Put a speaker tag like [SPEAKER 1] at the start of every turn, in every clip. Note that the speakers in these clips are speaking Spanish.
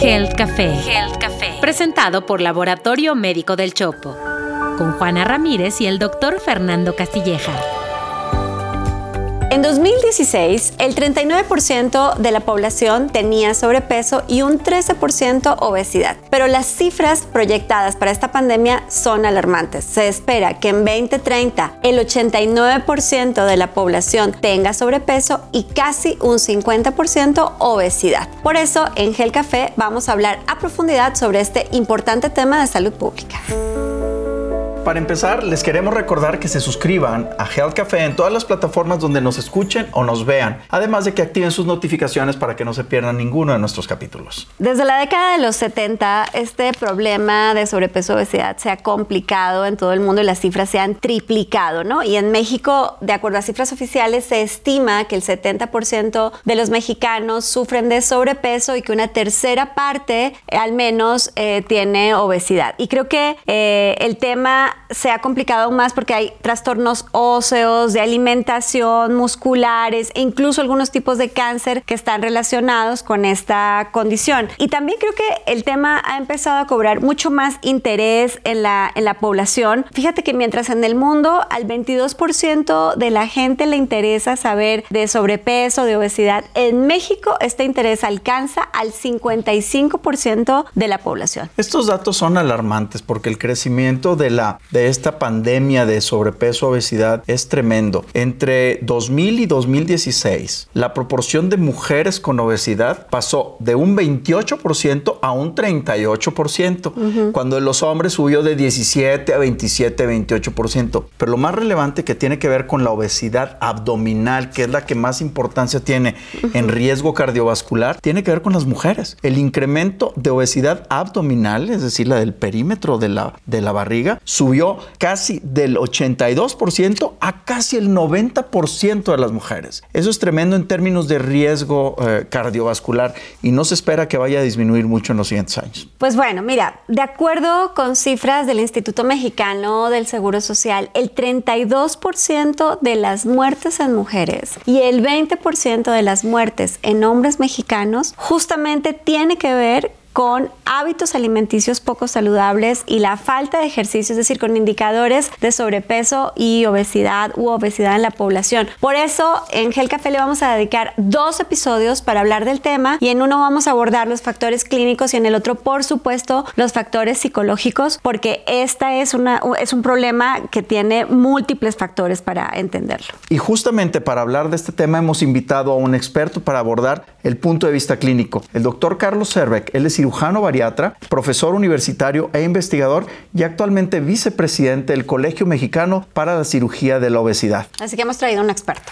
[SPEAKER 1] Health Café. Café. Presentado por Laboratorio Médico del Chopo. Con Juana Ramírez y el doctor Fernando Castilleja.
[SPEAKER 2] En 2016, el 39% de la población tenía sobrepeso y un 13% obesidad. Pero las cifras proyectadas para esta pandemia son alarmantes. Se espera que en 2030 el 89% de la población tenga sobrepeso y casi un 50% obesidad. Por eso, en Gel Café vamos a hablar a profundidad sobre este importante tema de salud pública.
[SPEAKER 3] Para empezar, les queremos recordar que se suscriban a Health Café en todas las plataformas donde nos escuchen o nos vean, además de que activen sus notificaciones para que no se pierdan ninguno de nuestros capítulos.
[SPEAKER 2] Desde la década de los 70, este problema de sobrepeso obesidad se ha complicado en todo el mundo y las cifras se han triplicado, ¿no? Y en México, de acuerdo a cifras oficiales, se estima que el 70% de los mexicanos sufren de sobrepeso y que una tercera parte, al menos, eh, tiene obesidad. Y creo que eh, el tema se ha complicado aún más porque hay trastornos óseos, de alimentación, musculares e incluso algunos tipos de cáncer que están relacionados con esta condición. Y también creo que el tema ha empezado a cobrar mucho más interés en la, en la población. Fíjate que mientras en el mundo al 22% de la gente le interesa saber de sobrepeso, de obesidad, en México este interés alcanza al 55% de la población.
[SPEAKER 3] Estos datos son alarmantes porque el crecimiento de la de esta pandemia de sobrepeso obesidad es tremendo. Entre 2000 y 2016, la proporción de mujeres con obesidad pasó de un 28% a un 38%, cuando los hombres subió de 17 a 27, 28%. Pero lo más relevante que tiene que ver con la obesidad abdominal, que es la que más importancia tiene en riesgo cardiovascular, tiene que ver con las mujeres. El incremento de obesidad abdominal, es decir, la del perímetro de la, de la barriga, subió casi del 82% a casi el 90% de las mujeres. Eso es tremendo en términos de riesgo eh, cardiovascular y no se espera que vaya a disminuir mucho en los siguientes años.
[SPEAKER 2] Pues bueno, mira, de acuerdo con cifras del Instituto Mexicano del Seguro Social, el 32% de las muertes en mujeres y el 20% de las muertes en hombres mexicanos justamente tiene que ver con hábitos alimenticios poco saludables y la falta de ejercicio, es decir, con indicadores de sobrepeso y obesidad u obesidad en la población. Por eso en Gel Café le vamos a dedicar dos episodios para hablar del tema y en uno vamos a abordar los factores clínicos y en el otro, por supuesto, los factores psicológicos, porque esta es, una, es un problema que tiene múltiples factores para entenderlo.
[SPEAKER 3] Y justamente para hablar de este tema hemos invitado a un experto para abordar el punto de vista clínico, el doctor Carlos Cervec. Él es cirujano bariatra, profesor universitario e investigador y actualmente vicepresidente del Colegio Mexicano para la Cirugía de la Obesidad.
[SPEAKER 2] Así que hemos traído un experto.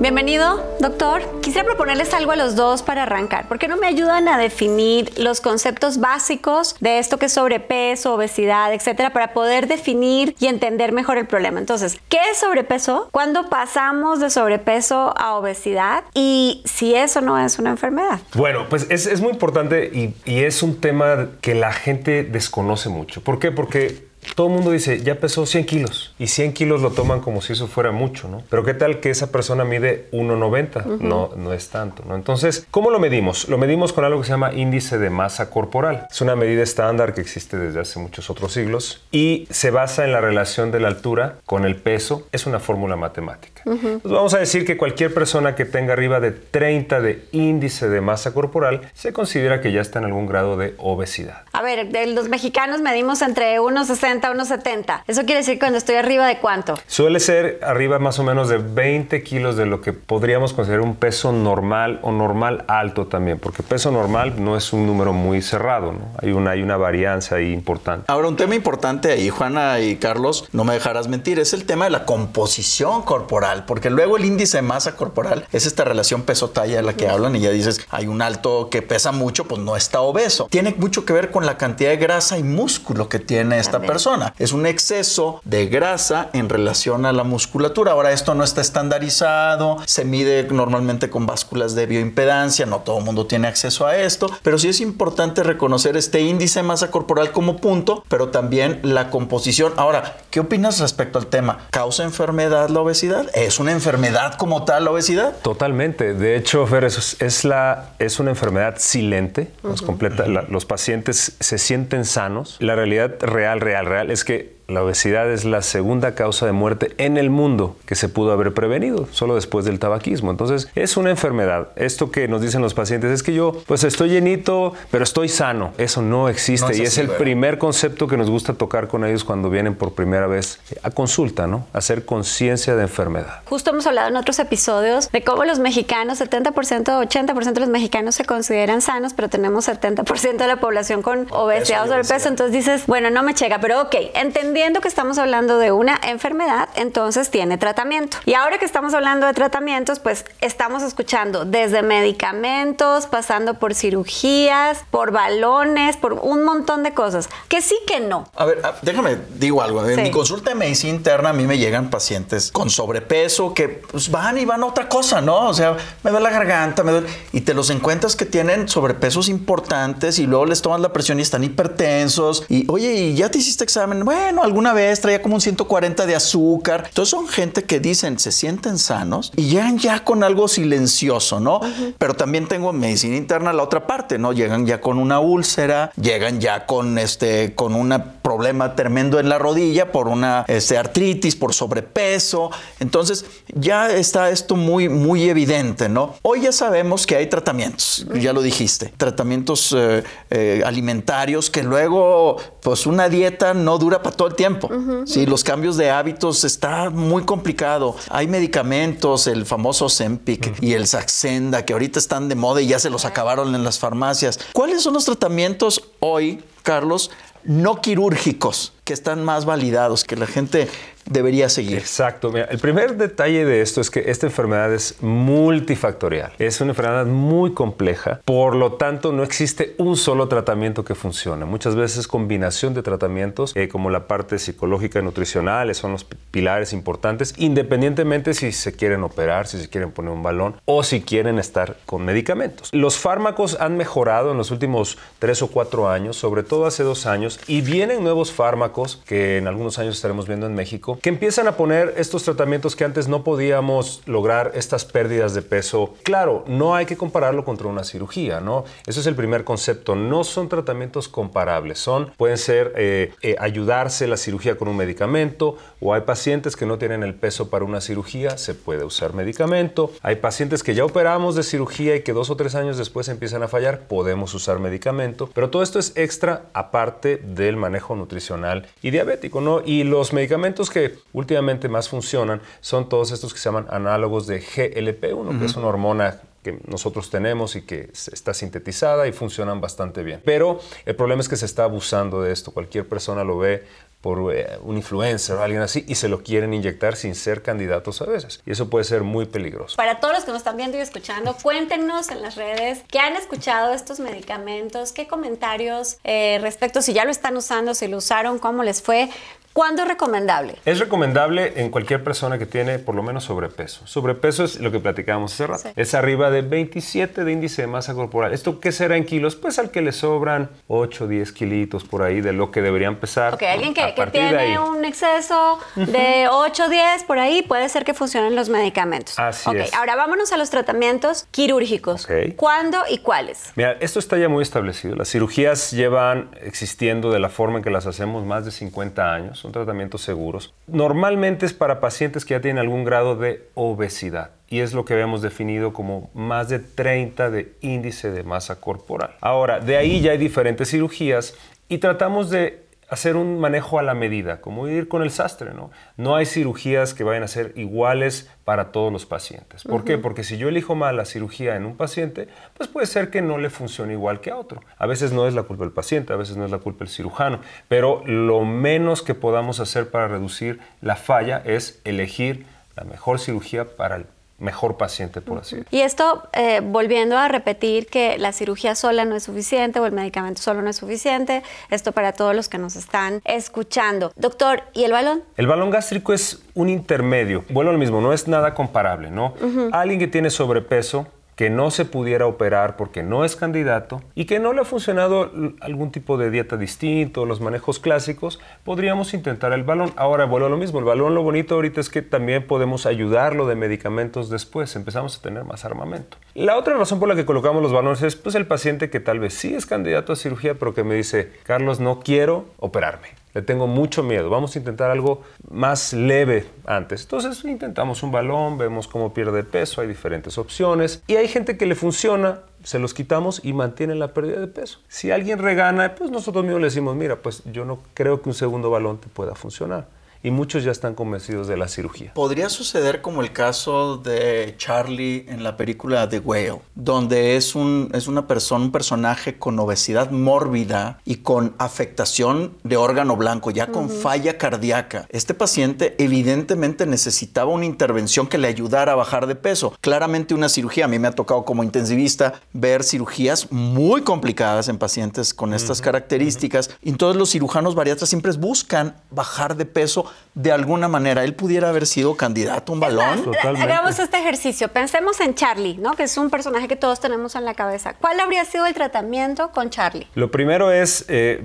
[SPEAKER 2] Bienvenido, doctor. Quisiera proponerles algo a los dos para arrancar. ¿Por qué no me ayudan a definir los conceptos básicos de esto que es sobrepeso, obesidad, etcétera, para poder definir y entender mejor el problema? Entonces, ¿qué es sobrepeso? ¿Cuándo pasamos de sobrepeso a obesidad? Y si eso no es una enfermedad.
[SPEAKER 4] Bueno, pues es, muy importante y, y es un tema que la gente desconoce mucho. ¿Por qué? Porque todo el mundo dice, ya pesó 100 kilos. Y 100 kilos lo toman como si eso fuera mucho, ¿no? Pero ¿qué tal que esa persona mide 1,90? No, no es tanto, ¿no? Entonces, ¿cómo lo medimos? Lo medimos con algo que se llama índice de masa corporal. Es una medida estándar que existe desde hace muchos otros siglos y se basa en la relación de la altura con el peso. Es una fórmula matemática. Vamos a decir que cualquier persona que tenga arriba de 30 de índice de masa corporal se considera que ya está en algún grado de obesidad.
[SPEAKER 2] A ver, de los mexicanos medimos entre 1,60 a unos 70. ¿Eso quiere decir cuando estoy arriba de cuánto?
[SPEAKER 4] Suele ser arriba más o menos de 20 kilos de lo que podríamos considerar un peso normal o normal alto también, porque peso normal no es un número muy cerrado, ¿no? Hay una, hay una varianza ahí importante.
[SPEAKER 3] Ahora, un tema importante ahí, Juana y Carlos, no me dejarás mentir, es el tema de la composición corporal corporal, porque luego el índice de masa corporal es esta relación peso-talla de la que hablan y ya dices, hay un alto que pesa mucho, pues no está obeso. Tiene mucho que ver con la cantidad de grasa y músculo que tiene esta persona. Es un exceso de grasa en relación a la musculatura. Ahora, esto no está estandarizado, se mide normalmente con básculas de bioimpedancia, no todo el mundo tiene acceso a esto, pero sí es importante reconocer este índice de masa corporal como punto, pero también la composición. Ahora, ¿qué opinas respecto al tema? ¿Causa enfermedad la obesidad? ¿Es una enfermedad como tal la obesidad?
[SPEAKER 4] Totalmente. De hecho, Fer, es, la, es una enfermedad silente, completa, los pacientes se sienten sanos. La realidad real, real, real es que la obesidad es la segunda causa de muerte en el mundo que se pudo haber prevenido, solo después del tabaquismo. Entonces, es una enfermedad. Esto que nos dicen los pacientes es que yo, pues estoy llenito, pero estoy sano. Eso no existe y es el primer concepto que nos gusta tocar con ellos cuando vienen por primera vez a consulta, ¿no? Hacer conciencia de enfermedad.
[SPEAKER 2] Justo hemos hablado en otros episodios de cómo los mexicanos, 70%, 80% de los mexicanos se consideran sanos, pero tenemos 70% de la población con obesidad o sobrepeso. Entonces dices, bueno, no me llega, pero ok, entendí Viendo que estamos hablando de una enfermedad, entonces tiene tratamiento. Y ahora que estamos hablando de tratamientos, pues estamos escuchando desde medicamentos, pasando por cirugías, por balones, por un montón de cosas. Que sí que no.
[SPEAKER 3] A ver, ah, déjame, digo algo. En mi consulta de medicina interna a mí me llegan pacientes con sobrepeso que pues, van y van a otra cosa, ¿no? O sea, me duele la garganta, me duele... Y te los encuentras que tienen sobrepesos importantes y luego les toman la presión y están hipertensos. Y, oye, ¿y ya te hiciste examen? Bueno, alguna vez traía como un 140 de azúcar. Entonces son gente que dicen, se sienten sanos y llegan ya con algo silencioso, ¿no? Pero también tengo en medicina interna la otra parte, ¿no? Llegan ya con una úlcera, llegan ya con este, con un problema tremendo en la rodilla por una este, artritis, por sobrepeso. Entonces ya está esto muy, muy evidente, ¿no? Hoy ya sabemos que hay tratamientos, ya lo dijiste, tratamientos eh, eh, alimentarios que luego, pues una dieta no dura para todo el tiempo. Sí, los cambios de hábitos está muy complicado. Hay medicamentos, el famoso Zempic y el Saxenda, que ahorita están de moda y ya se los acabaron en las farmacias. ¿Cuáles son los tratamientos hoy, Carlos, no quirúrgicos que están más validados, que la gente debería seguir.
[SPEAKER 4] Exacto. El primer detalle de esto es que esta enfermedad es multifactorial. Es una enfermedad muy compleja. Por lo tanto, no existe un solo tratamiento que funcione. Muchas veces combinación de tratamientos, eh, como la parte psicológica y nutricional, son los pilares importantes, independientemente si se quieren operar, si se quieren poner un balón o si quieren estar con medicamentos. Los fármacos han mejorado en los últimos tres o cuatro años, sobre todo hace dos años, y vienen nuevos fármacos que en algunos años estaremos viendo en México que empiezan a poner estos tratamientos que antes no podíamos lograr estas pérdidas de peso. Claro, no hay que compararlo contra una cirugía, ¿no? Eso es el primer concepto. No son tratamientos comparables. Son, pueden ser eh, eh, ayudarse la cirugía con un medicamento o hay pacientes que no tienen el peso para una cirugía, se puede usar medicamento. Hay pacientes que ya operamos de cirugía y que dos o tres años después empiezan a fallar, podemos usar medicamento. Pero todo esto es extra aparte del manejo nutricional y diabético, ¿no? Y los medicamentos que últimamente más funcionan son todos estos que se llaman análogos de GLP-1, que es una hormona que nosotros tenemos y que está sintetizada y funcionan bastante bien. Pero el problema es que se está abusando de esto. Cualquier persona lo ve por eh, un influencer o alguien así y se lo quieren inyectar sin ser candidatos a veces. Y eso puede ser muy peligroso.
[SPEAKER 2] Para todos los que nos están viendo y escuchando, cuéntenos en las redes qué han escuchado estos medicamentos, qué comentarios eh, respecto si ya lo están usando, si lo usaron, cómo les fue. ¿Cuándo es recomendable?
[SPEAKER 4] Es recomendable en cualquier persona que tiene por lo menos sobrepeso. Sobrepeso es lo que platicábamos hace rato. Es arriba de 27 de índice de masa corporal. ¿Esto qué será en kilos? Pues al que le sobran 8, 10 kilitos por ahí de lo que debería empezar.
[SPEAKER 2] Ok, alguien que, tiene un exceso de 8, 10 por ahí, puede ser que funcionen los medicamentos.
[SPEAKER 4] Así
[SPEAKER 2] okay, Ahora vámonos a los tratamientos quirúrgicos. ¿Cuándo y cuáles?
[SPEAKER 4] Mira, esto está ya muy establecido. Las cirugías llevan existiendo de la forma en que las hacemos más de 50 años tratamientos seguros. Normalmente es para pacientes que ya tienen algún grado de obesidad y es lo que habíamos definido como más de 30 de índice de masa corporal. Ahora, de ahí ya hay diferentes cirugías y tratamos de hacer un manejo a la medida, como ir con el sastre, ¿no? No hay cirugías que vayan a ser iguales para todos los pacientes. ¿Por qué? Porque si yo elijo mal la cirugía en un paciente, pues puede ser que no le funcione igual que a otro. A veces no es la culpa del paciente, a veces no es la culpa del cirujano, pero lo menos que podamos hacer para reducir la falla es elegir la mejor cirugía para el mejor paciente, por así decirlo.
[SPEAKER 2] Y esto, eh, volviendo a repetir que la cirugía sola no es suficiente o el medicamento solo no es suficiente, esto para todos los que nos están escuchando. Doctor, ¿y el balón?
[SPEAKER 4] El balón gástrico es un intermedio. Vuelvo al mismo, no es nada comparable, ¿no? Alguien que tiene sobrepeso que no se pudiera operar porque no es candidato y que no le ha funcionado algún tipo de dieta distinto, los manejos clásicos, podríamos intentar el balón. Ahora vuelvo a lo mismo, el balón lo bonito ahorita es que también podemos ayudarlo de medicamentos después, empezamos a tener más armamento. La otra razón por la que colocamos los balones es pues el paciente que tal vez sí es candidato a cirugía, pero que me dice, Carlos, no quiero operarme le tengo mucho miedo, vamos a intentar algo más leve antes. Entonces intentamos un balón, vemos cómo pierde peso, hay diferentes opciones y hay gente que le funciona, se los quitamos y mantiene la pérdida de peso. Si alguien regana, pues nosotros mismos le decimos, mira, pues yo no creo que un segundo balón te pueda funcionar y muchos ya están convencidos de la cirugía.
[SPEAKER 3] Podría suceder como el caso de Charlie en la película The Whale, donde es, un, es una persona, un personaje con obesidad mórbida y con afectación de órgano blanco, ya con falla cardíaca. Este paciente evidentemente necesitaba una intervención que le ayudara a bajar de peso. Claramente una cirugía, a mí me ha tocado como intensivista ver cirugías muy complicadas en pacientes con estas características. Todos los cirujanos bariatras siempre buscan bajar de peso de alguna manera. Él pudiera haber sido candidato a un balón.
[SPEAKER 4] Totalmente.
[SPEAKER 2] Hagamos este ejercicio. Pensemos en Charlie, ¿no? Que es un personaje que todos tenemos en la cabeza. ¿Cuál habría sido el tratamiento con Charlie?
[SPEAKER 4] Lo primero es eh,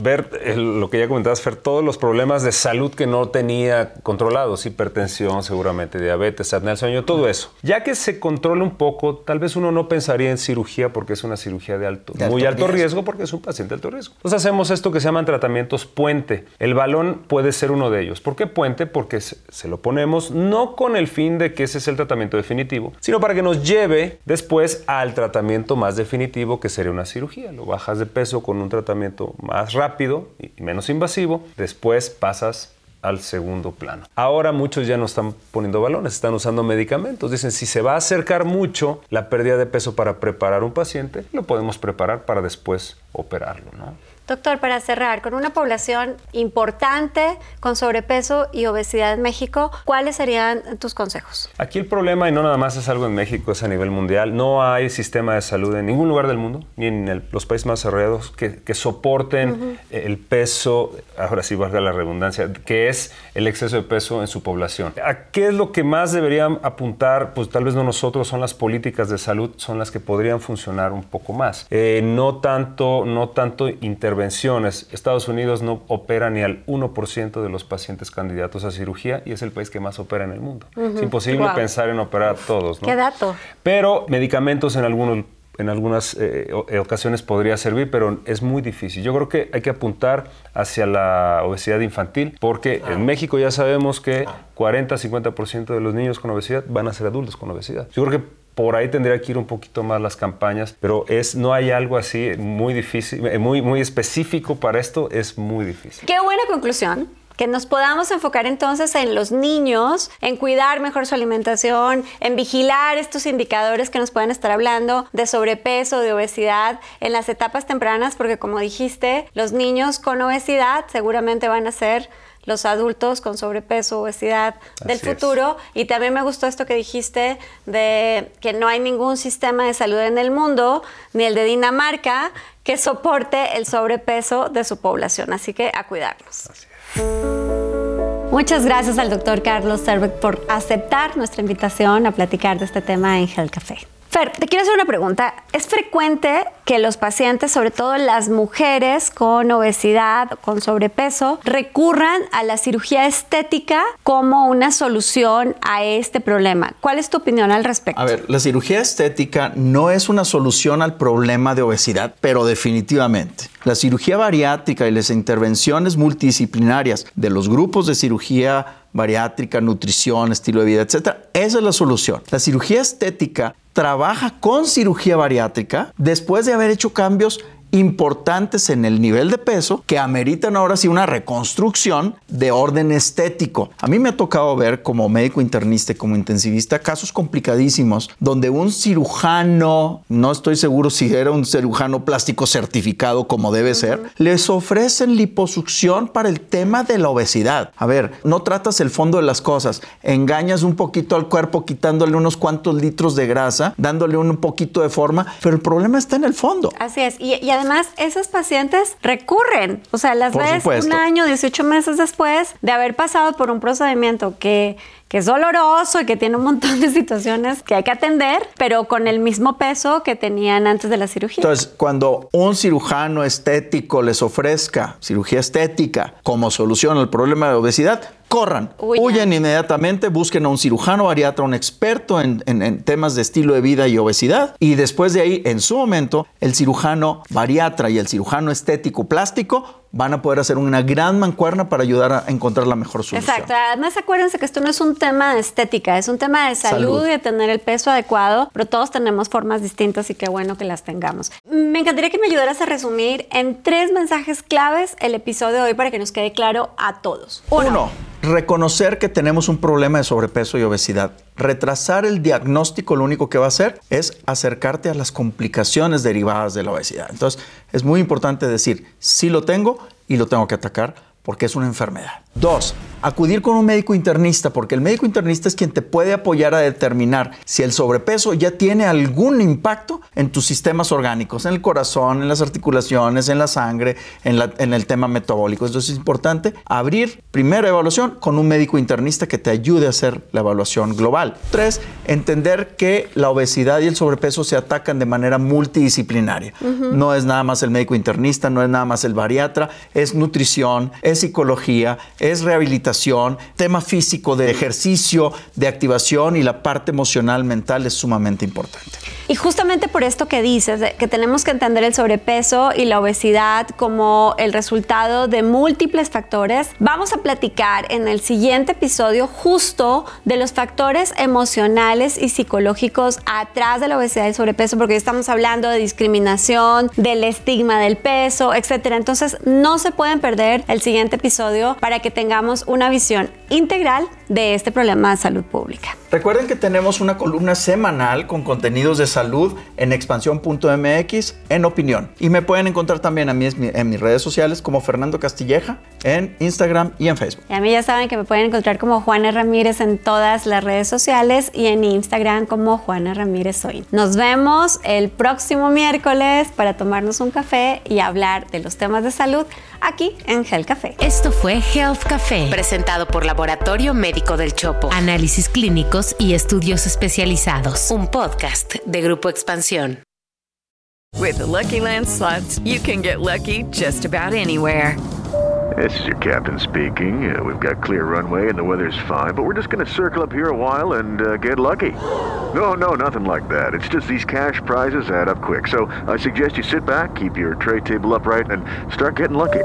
[SPEAKER 4] ver eh, lo que ya comentabas, Fer, todos los problemas de salud que no tenía controlados, hipertensión, seguramente diabetes, apnea del sueño, todo eso. Ya que se controla un poco, tal vez uno no pensaría en cirugía porque es una cirugía de alto,
[SPEAKER 3] De
[SPEAKER 4] muy
[SPEAKER 3] alto
[SPEAKER 4] alto riesgo.
[SPEAKER 3] riesgo.
[SPEAKER 4] porque es un paciente de alto riesgo. Entonces hacemos esto que se llaman tratamientos puente. El balón puede ser uno de ellos. ¿Por qué puente? Porque se, lo ponemos no con el fin de que ese es el tratamiento definitivo, sino para que nos lleve después al tratamiento más definitivo que sería una cirugía. Lo bajas de peso con un tratamiento más rápido y menos invasivo, después pasas al segundo plano. Ahora muchos ya no están poniendo balones, están usando medicamentos. Dicen, si se va a acercar mucho la pérdida de peso para preparar un paciente, lo podemos preparar para después operarlo, ¿no?
[SPEAKER 2] Doctor, para cerrar, con una población importante con sobrepeso y obesidad en México, ¿cuáles serían tus consejos?
[SPEAKER 4] Aquí el problema, y no nada más es algo en México, es a nivel mundial, no hay sistema de salud en ningún lugar del mundo, ni en el- los países más desarrollados, que, que soporten el peso, ahora sí valga la redundancia, que es el exceso de peso en su población. ¿A qué es lo que más deberían apuntar? Pues tal vez no nosotros, son las políticas de salud, son las que podrían funcionar un poco más. Eh, no, tanto, no tanto intervenciones. Estados Unidos no opera ni al 1% de los pacientes candidatos a cirugía y es el país que más opera en el mundo. Es imposible pensar en operar a todos. ¿no?
[SPEAKER 2] ¿Qué dato?
[SPEAKER 4] Pero medicamentos en algunos en algunas eh, eh, ocasiones podría servir, pero es muy difícil. Yo creo que hay que apuntar hacia la obesidad infantil, porque en México ya sabemos que 40-50% de los niños con obesidad van a ser adultos con obesidad. Yo creo que por ahí tendría que ir un poquito más las campañas, pero es, no hay algo así muy difícil, eh, muy, muy específico para esto, es muy difícil.
[SPEAKER 2] Qué buena conclusión. Que nos podamos enfocar entonces en los niños, en cuidar mejor su alimentación, en vigilar estos indicadores que nos pueden estar hablando de sobrepeso, de obesidad en las etapas tempranas, porque como dijiste, los niños con obesidad seguramente van a ser los adultos con sobrepeso, obesidad del
[SPEAKER 4] es.
[SPEAKER 2] futuro. Y también me gustó esto que dijiste de que no hay ningún sistema de salud en el mundo, ni el de Dinamarca, que soporte el sobrepeso de su población. Así que a cuidarnos. Muchas gracias al doctor Carlos Cervec por aceptar nuestra invitación a platicar de este tema en Health Café. Fer, te quiero hacer una pregunta. ¿Es frecuente que los pacientes, sobre todo las mujeres con obesidad, con sobrepeso, recurran a la cirugía estética como una solución a este problema? ¿Cuál es tu opinión al respecto?
[SPEAKER 3] A ver, la cirugía estética no es una solución al problema de obesidad, pero definitivamente. La cirugía bariátrica y las intervenciones multidisciplinarias de los grupos de cirugía bariátrica, nutrición, estilo de vida, etcétera, esa es la solución. La cirugía estética trabaja con cirugía bariátrica después de haber hecho cambios importantes en el nivel de peso que ameritan ahora sí una reconstrucción de orden estético. A mí me ha tocado ver como médico internista y como intensivista casos complicadísimos donde un cirujano, no estoy seguro si era un cirujano plástico certificado como debe ser, les ofrecen liposucción para el tema de la obesidad. A ver, no tratas el fondo de las cosas, engañas un poquito al cuerpo quitándole unos cuantos litros de grasa, dándole un poquito de forma, pero el problema está en el fondo.
[SPEAKER 2] Así es, y, y además esos pacientes recurren, o sea, las
[SPEAKER 3] Por
[SPEAKER 2] ves
[SPEAKER 3] supuesto.
[SPEAKER 2] un año, 18 meses después de haber pasado por un procedimiento que, que es doloroso y que tiene un montón de situaciones que hay que atender, pero con el mismo peso que tenían antes de la cirugía.
[SPEAKER 3] Entonces, cuando un cirujano estético les ofrezca cirugía estética como solución al problema de obesidad, corran,
[SPEAKER 2] huyan
[SPEAKER 3] inmediatamente, busquen a un cirujano bariatra, un experto en, en- en temas de estilo de vida y obesidad, y después de ahí, en su momento, el cirujano bariatra y el cirujano estético plástico van a poder hacer una gran mancuerna para ayudar a encontrar la mejor solución.
[SPEAKER 2] Exacto. Además, acuérdense que esto no es un tema de estética, es un tema de salud,
[SPEAKER 3] Salud.
[SPEAKER 2] y de tener el peso adecuado, pero todos tenemos formas distintas y qué bueno que las tengamos. Me encantaría que me ayudaras a resumir en tres mensajes claves el episodio de hoy para que nos quede claro a todos.
[SPEAKER 3] Uno, reconocer que tenemos un problema de sobrepeso y obesidad. Retrasar el diagnóstico lo único que va a hacer es acercarte a las complicaciones derivadas de la obesidad. Entonces, es muy importante decir, sí lo tengo y lo tengo que atacar porque es una enfermedad. Dos, acudir con un médico internista, porque el médico internista es quien te puede apoyar a determinar si el sobrepeso ya tiene algún impacto en tus sistemas orgánicos, en el corazón, en las articulaciones, en la sangre, en, la- en el tema metabólico. Entonces es importante abrir primera evaluación con un médico internista que te ayude a hacer la evaluación global. Tres, entender que la obesidad y el sobrepeso se atacan de manera multidisciplinaria. No es nada más el médico internista, no es nada más el bariatra, es nutrición, es psicología, es rehabilitación, tema físico de ejercicio, de activación y la parte emocional, mental es sumamente importante.
[SPEAKER 2] Y justamente por esto que dices, que tenemos que entender el sobrepeso y la obesidad como el resultado de múltiples factores, vamos a platicar en el siguiente episodio justo de los factores emocionales y psicológicos atrás de la obesidad y el sobrepeso, porque hoy estamos hablando de discriminación, del estigma del peso, etcétera. Entonces, no se pueden perder el siguiente episodio para que tengamos una visión integral de este problema de salud pública.
[SPEAKER 3] Recuerden que tenemos una columna semanal con contenidos de salud en expansión.mx en opinión. Y me pueden encontrar también a mí en mis redes sociales como Fernando Castilleja en Instagram y en Facebook.
[SPEAKER 2] Y a mí ya saben que me pueden encontrar como Juana Ramírez en todas las redes sociales y en Instagram como Juana Ramírez Soy. Nos vemos el próximo miércoles para tomarnos un café y hablar de los temas de salud aquí en Gel Café.
[SPEAKER 1] Esto fue Health Café, presentado por Laboratorio Médico del Chopo. Análisis clínicos y estudios especializados. Un podcast de Grupo Expansión.
[SPEAKER 5] With the Lucky Land slots, you can get lucky just about anywhere.
[SPEAKER 6] This is your captain speaking. Uh, we've got clear runway and the weather's fine, but we're just going to circle up here a while and uh, get lucky. No, no, nothing like that. It's just these cash prizes add up quick. So I suggest you sit back, keep your tray table upright, and start getting lucky.